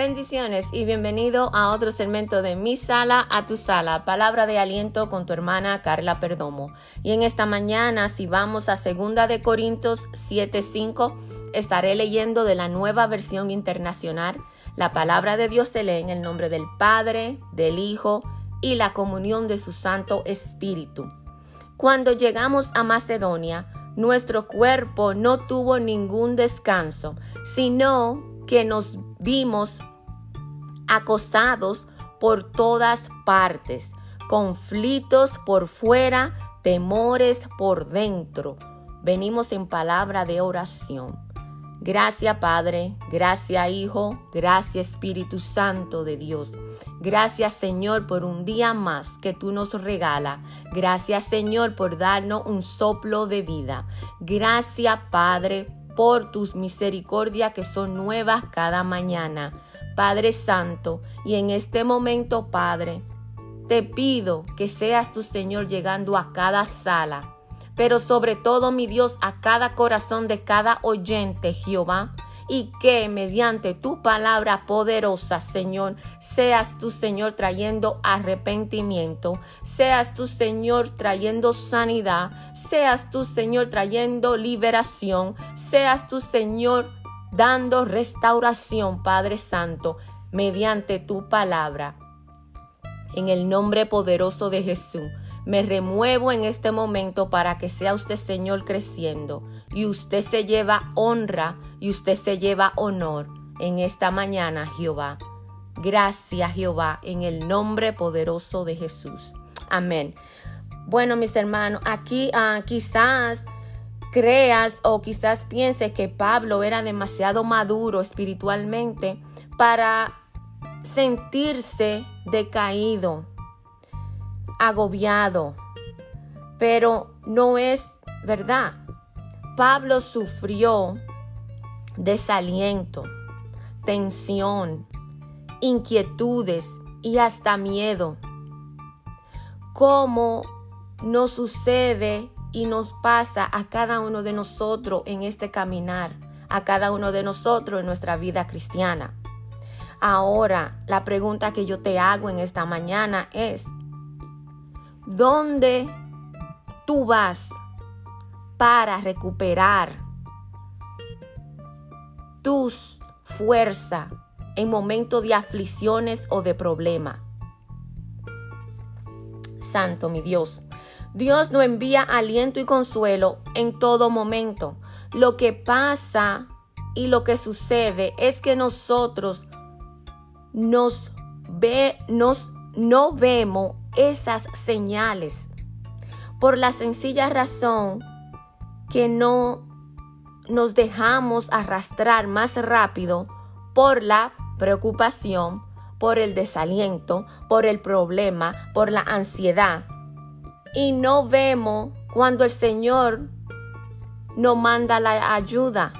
Bendiciones y bienvenido a otro segmento de Mi Sala a tu Sala, palabra de aliento con tu hermana Carla Perdomo. Y en esta mañana, si vamos a segunda de Corintios 7:5, estaré leyendo de la nueva versión internacional. La palabra de Dios se lee en el nombre del Padre, del Hijo y la comunión de su Santo Espíritu. Cuando llegamos a Macedonia, nuestro cuerpo no tuvo ningún descanso, sino que nos vimos acosados por todas partes, conflictos por fuera, temores por dentro. Venimos en palabra de oración. Gracias Padre, gracias Hijo, gracias Espíritu Santo de Dios. Gracias Señor por un día más que tú nos regala. Gracias Señor por darnos un soplo de vida. Gracias Padre por tus misericordias que son nuevas cada mañana. Padre Santo, y en este momento, Padre, te pido que seas tu Señor llegando a cada sala, pero sobre todo, mi Dios, a cada corazón de cada oyente, Jehová y que mediante tu palabra poderosa, Señor, seas tu Señor trayendo arrepentimiento, seas tu Señor trayendo sanidad, seas tu Señor trayendo liberación, seas tu Señor dando restauración, Padre Santo, mediante tu palabra. En el nombre poderoso de Jesús. Me remuevo en este momento para que sea usted Señor creciendo y usted se lleva honra y usted se lleva honor en esta mañana, Jehová. Gracias, Jehová, en el nombre poderoso de Jesús. Amén. Bueno, mis hermanos, aquí ah, quizás creas o quizás pienses que Pablo era demasiado maduro espiritualmente para sentirse decaído, agobiado, pero no es verdad. Pablo sufrió desaliento, tensión, inquietudes y hasta miedo. Como nos sucede y nos pasa a cada uno de nosotros en este caminar, a cada uno de nosotros en nuestra vida cristiana. Ahora, la pregunta que yo te hago en esta mañana es, ¿Dónde tú vas para recuperar tus fuerzas en momentos de aflicciones o de problema? Santo mi Dios. Dios nos envía aliento y consuelo en todo momento. Lo que pasa y lo que sucede es que nosotros nos ve, nos no vemos esas señales por la sencilla razón que no nos dejamos arrastrar más rápido por la preocupación, por el desaliento, por el problema, por la ansiedad. Y no vemos cuando el Señor nos manda la ayuda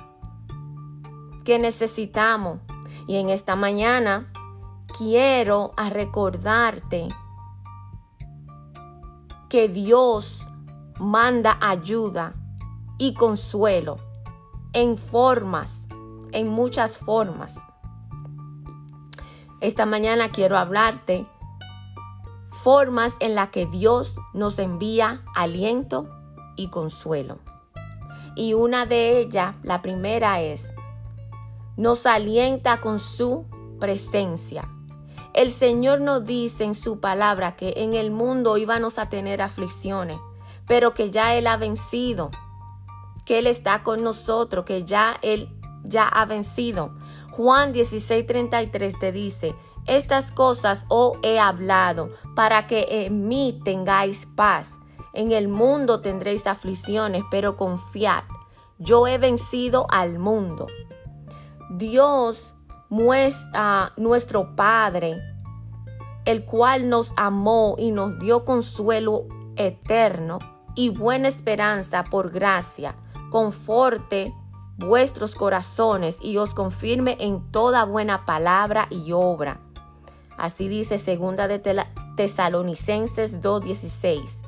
que necesitamos. Y en esta mañana quiero recordarte que Dios manda ayuda y consuelo en formas, en muchas formas. Esta mañana quiero hablarte formas en las que Dios nos envía aliento y consuelo. Y una de ellas, la primera es, nos alienta con su presencia. El Señor nos dice en su palabra que en el mundo íbamos a tener aflicciones, pero que ya Él ha vencido, que Él está con nosotros, que ya Él ya ha vencido. Juan 16:33 te dice, estas cosas os he hablado para que en mí tengáis paz. En el mundo tendréis aflicciones, pero confiad, yo he vencido al mundo. Dios muestra nuestro Padre, el cual nos amó y nos dio consuelo eterno y buena esperanza por gracia, conforte vuestros corazones y os confirme en toda buena palabra y obra. Así dice segunda de Tesalonicenses 2:16.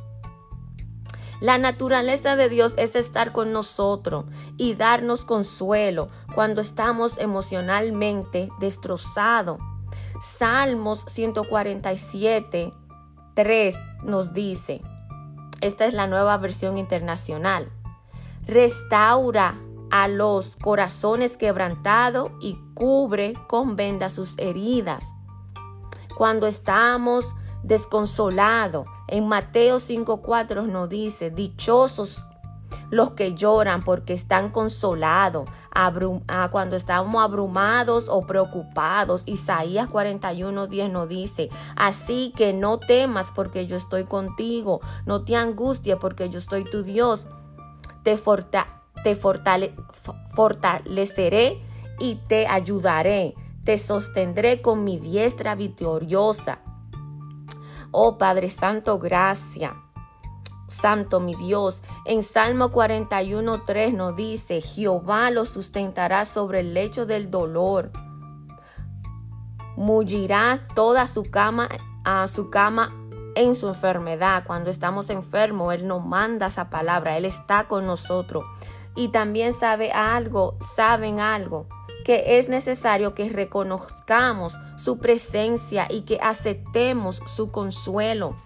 La naturaleza de Dios es estar con nosotros y darnos consuelo cuando estamos emocionalmente destrozados. Salmos 147, 3 nos dice, esta es la nueva versión internacional, restaura a los corazones quebrantados y cubre con venda sus heridas. Cuando estamos desconsolados, en Mateo 5:4 nos dice, dichosos los que lloran porque están consolados, ah, cuando estamos abrumados o preocupados. Isaías 41:10 nos dice, así que no temas porque yo estoy contigo, no te angusties porque yo estoy tu Dios. Te, fortaleceré y te ayudaré, te sostendré con mi diestra victoriosa. Oh Padre Santo, gracias. Santo mi Dios, en Salmo 41.3 nos dice, Jehová lo sustentará sobre el lecho del dolor. Mullirá toda su cama a su cama en su enfermedad. Cuando estamos enfermos, Él nos manda esa palabra, Él está con nosotros y también sabe algo, saben algo, que es necesario que reconozcamos su presencia y que aceptemos su consuelo.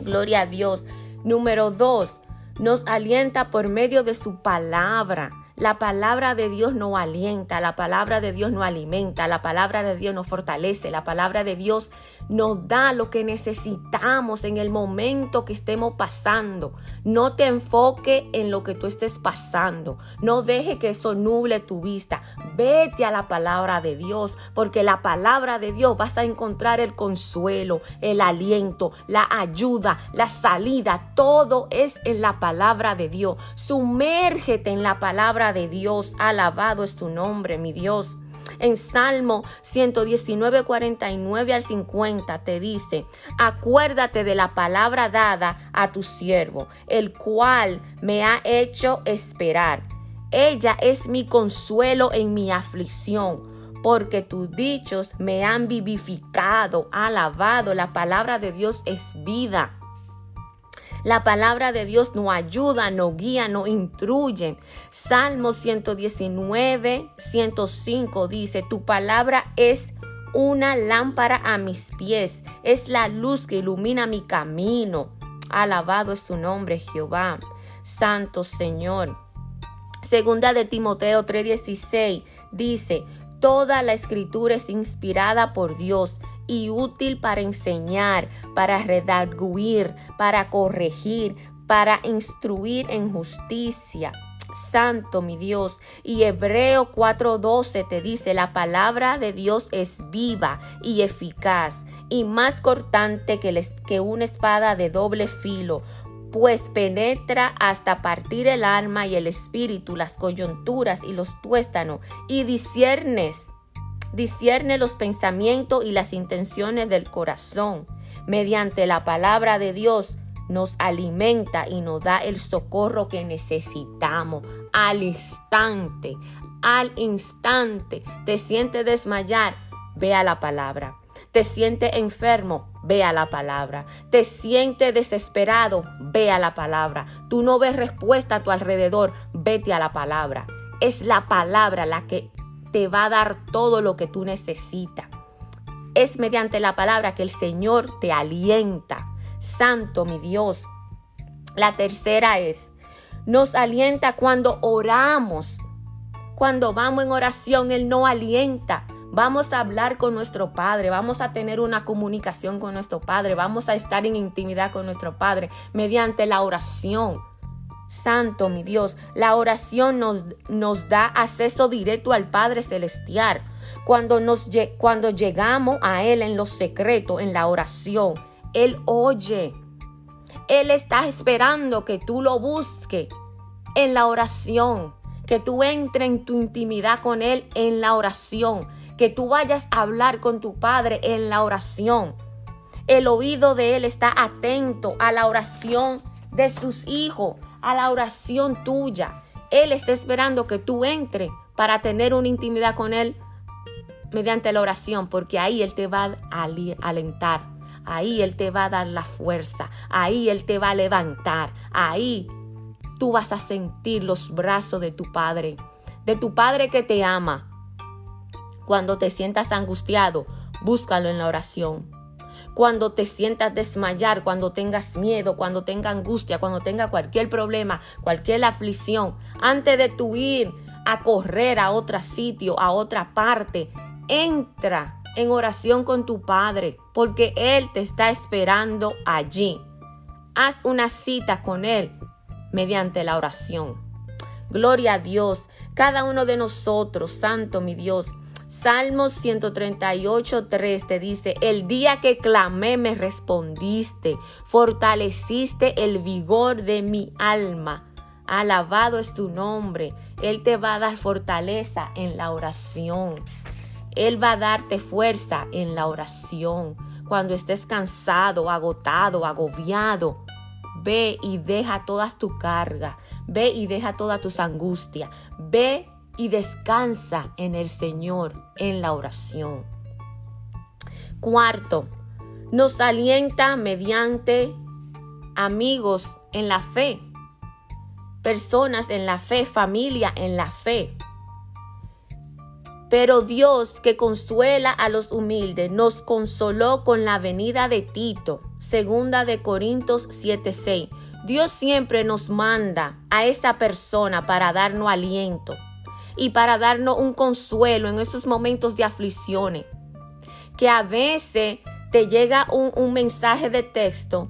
Gloria a Dios. Número dos, nos alienta por medio de su palabra. La palabra de Dios no alienta, la palabra de Dios no alimenta, la palabra de Dios nos fortalece, la palabra de Dios nos da lo que necesitamos en el momento que estemos pasando. No te enfoque en lo que tú estés pasando, no deje que eso nuble tu vista. Vete a la palabra de Dios, porque la palabra de Dios vas a encontrar el consuelo, el aliento, la ayuda, la salida. Todo es en la palabra de Dios. Sumérgete en la palabra de Dios. Alabado es tu nombre, mi Dios. En Salmo 119, 49 al 50 te dice, acuérdate de la palabra dada a tu siervo, el cual me ha hecho esperar. Ella es mi consuelo en mi aflicción porque tus dichos me han vivificado, alabado. La palabra de Dios es vida. La palabra de Dios nos ayuda, nos guía, nos instruye. Salmo 119, 105 dice, tu palabra es una lámpara a mis pies, es la luz que ilumina mi camino. Alabado es su nombre, Jehová. Santo Señor. Segunda de Timoteo 3:16 dice, Toda la escritura es inspirada por Dios y útil para enseñar, para redarguir, para corregir, para instruir en justicia. Santo mi Dios. Y Hebreo 4:12 te dice, la palabra de Dios es viva y eficaz y más cortante que, que una espada de doble filo, pues penetra hasta partir el alma y el espíritu, las coyunturas y los tuéstanos, y disiernes discierne los pensamientos y las intenciones del corazón. Mediante la palabra de Dios nos alimenta y nos da el socorro que necesitamos al instante, al instante. Te sientes desmayar, ve a la palabra. Te sientes enfermo, ve a la palabra. Te sientes desesperado, ve a la palabra. Tú no ves respuesta a tu alrededor, vete a la palabra. Es la palabra la que te va a dar todo lo que tú necesitas. Es mediante la palabra que el Señor te alienta. Santo mi Dios. La tercera es, nos alienta cuando oramos. Cuando vamos en oración, Él no alienta. Vamos a hablar con nuestro Padre, vamos a tener una comunicación con nuestro Padre, vamos a estar en intimidad con nuestro Padre mediante la oración. Santo, mi Dios, la oración nos, nos da acceso directo al Padre Celestial. Cuando, nos, cuando llegamos a Él en lo secreto, en la oración, Él oye. Él está esperando que tú lo busques en la oración, que tú entres en tu intimidad con Él en la oración, que tú vayas a hablar con tu Padre en la oración. El oído de Él está atento a la oración de sus hijos, a la oración tuya. Él está esperando que tú entres para tener una intimidad con Él mediante la oración, porque ahí Él te va a alentar, ahí Él te va a dar la fuerza, ahí Él te va a levantar, ahí tú vas a sentir los brazos de tu Padre, de tu Padre que te ama. Cuando te sientas angustiado, búscalo en la oración. Cuando te sientas desmayar, cuando tengas miedo, cuando tengas angustia, cuando tenga cualquier problema, cualquier aflicción, antes de tu ir a correr a otro sitio, a otra parte, entra en oración con tu Padre, porque Él te está esperando allí. Haz una cita con Él mediante la oración. Gloria a Dios, cada uno de nosotros, Santo mi Dios. Salmos 138, 3 te dice, el día que clamé me respondiste, fortaleciste el vigor de mi alma. Alabado es tu nombre. Él te va a dar fortaleza en la oración. Él va a darte fuerza en la oración. Cuando estés cansado, agotado, agobiado, ve y deja todas tu carga. Ve y deja todas tus angustias. Ve y descansa en el Señor en la oración. Cuarto, nos alienta mediante amigos en la fe, personas en la fe, familia en la fe. Pero Dios que consuela a los humildes nos consoló con la venida de Tito, segunda de Corintios 7:6. Dios siempre nos manda a esa persona para darnos aliento y para darnos un consuelo en esos momentos de aflicciones. Que a veces te llega un, un mensaje de texto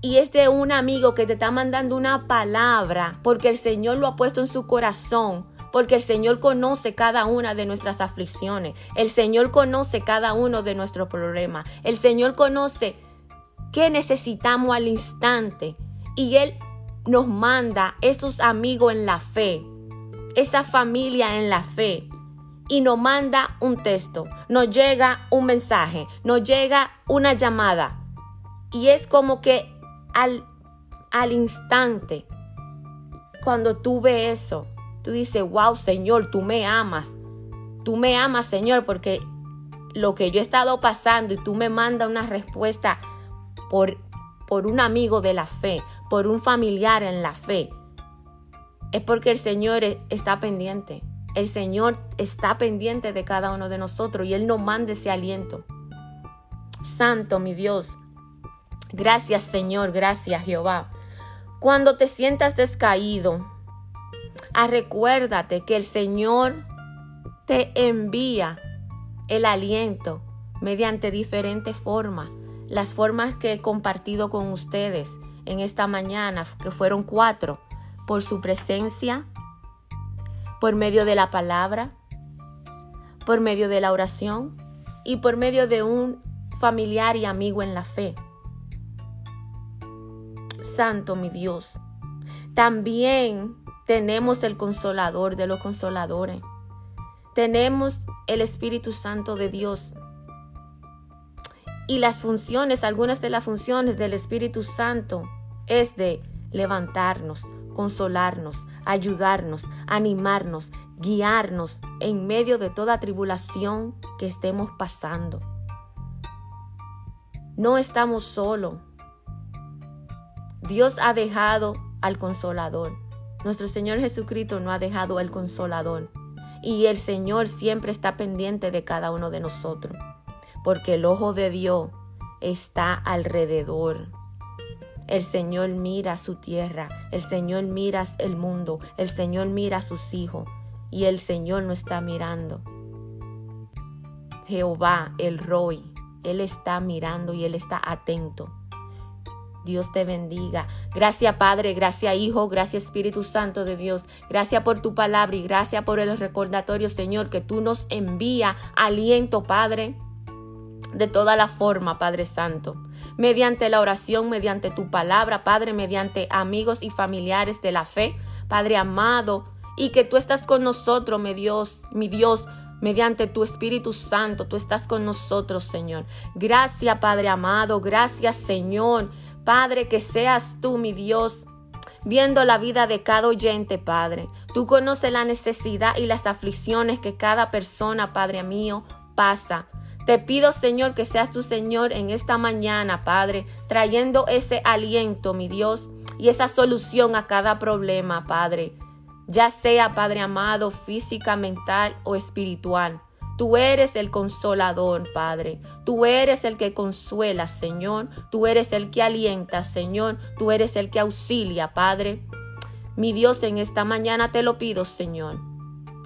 y es de un amigo que te está mandando una palabra porque el Señor lo ha puesto en su corazón porque el Señor conoce cada una de nuestras aflicciones, el Señor conoce cada uno de nuestros problemas, el Señor conoce qué necesitamos al instante y Él nos manda esos amigos en la fe, esa familia en la fe y nos manda un texto, nos llega un mensaje, nos llega una llamada y es como que al, al instante, cuando tú ves eso, tú dices, wow, Señor, tú me amas. Tú me amas, Señor, porque lo que yo he estado pasando y tú me mandas una respuesta por, por un amigo de la fe, por un familiar en la fe, es porque el Señor e, está pendiente. El Señor está pendiente de cada uno de nosotros y Él nos manda ese aliento. Santo mi Dios. Gracias Señor, gracias Jehová. Cuando te sientas descaído, Ah, recuérdate que el Señor te envía el aliento mediante diferentes formas. Las formas que he compartido con ustedes en esta mañana, que fueron cuatro, por su presencia, por medio de la palabra, por medio de la oración y por medio de un familiar y amigo en la fe. Santo mi Dios. También tenemos el consolador de los consoladores. Tenemos el Espíritu Santo de Dios. Y las funciones, algunas de las funciones del Espíritu Santo es de levantarnos, consolarnos, ayudarnos, animarnos, guiarnos en medio de toda tribulación que estemos pasando. No estamos solos. Dios ha dejado al consolador. Nuestro Señor Jesucristo no ha dejado el consolador y el Señor siempre está pendiente de cada uno de nosotros, porque el ojo de Dios está alrededor. El Señor mira su tierra, el Señor mira el mundo, el Señor mira a sus hijos y el Señor no está mirando. Jehová, el Roy, Él está mirando y Él está atento. Dios te bendiga. Gracias Padre, gracias Hijo, gracias Espíritu Santo de Dios. Gracias por tu palabra y gracias por el recordatorio, Señor, que tú nos envía aliento, Padre, de toda la forma, Padre Santo. Mediante la oración, mediante tu palabra, Padre, mediante amigos y familiares de la fe, Padre amado, y que tú estás con nosotros, mi Dios, mi Dios, mediante tu Espíritu Santo, tú estás con nosotros, Señor. Gracias, Padre amado, gracias, Señor, Padre, que seas tú, mi Dios, viendo la vida de cada oyente, Padre. Tú conoces la necesidad y las aflicciones que cada persona, Padre mío, pasa. Te pido, Señor, que seas tu Señor en esta mañana, Padre, trayendo ese aliento, mi Dios, y esa solución a cada problema, Padre, ya sea, Padre amado, física, mental o espiritual. Tú eres el consolador, Padre. Tú eres el que consuela, Señor. Tú eres el que alienta, Señor. Tú eres el que auxilia, Padre. Mi Dios, en esta mañana te lo pido, Señor.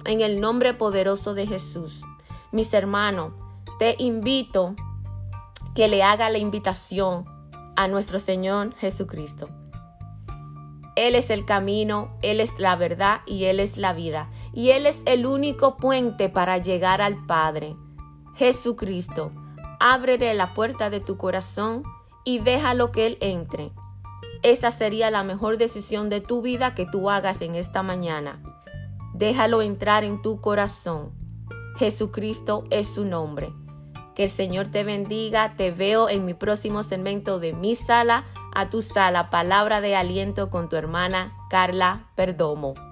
En el nombre poderoso de Jesús. Mis hermanos, te invito que le haga la invitación a nuestro Señor Jesucristo. Él es el camino, Él es la verdad y Él es la vida. Y Él es el único puente para llegar al Padre. Jesucristo, ábrele la puerta de tu corazón y déjalo que Él entre. Esa sería la mejor decisión de tu vida que tú hagas en esta mañana. Déjalo entrar en tu corazón. Jesucristo es su nombre. Que el Señor te bendiga. Te veo en mi próximo segmento de mi sala a tu sala, palabra de aliento con tu hermana Carla Perdomo.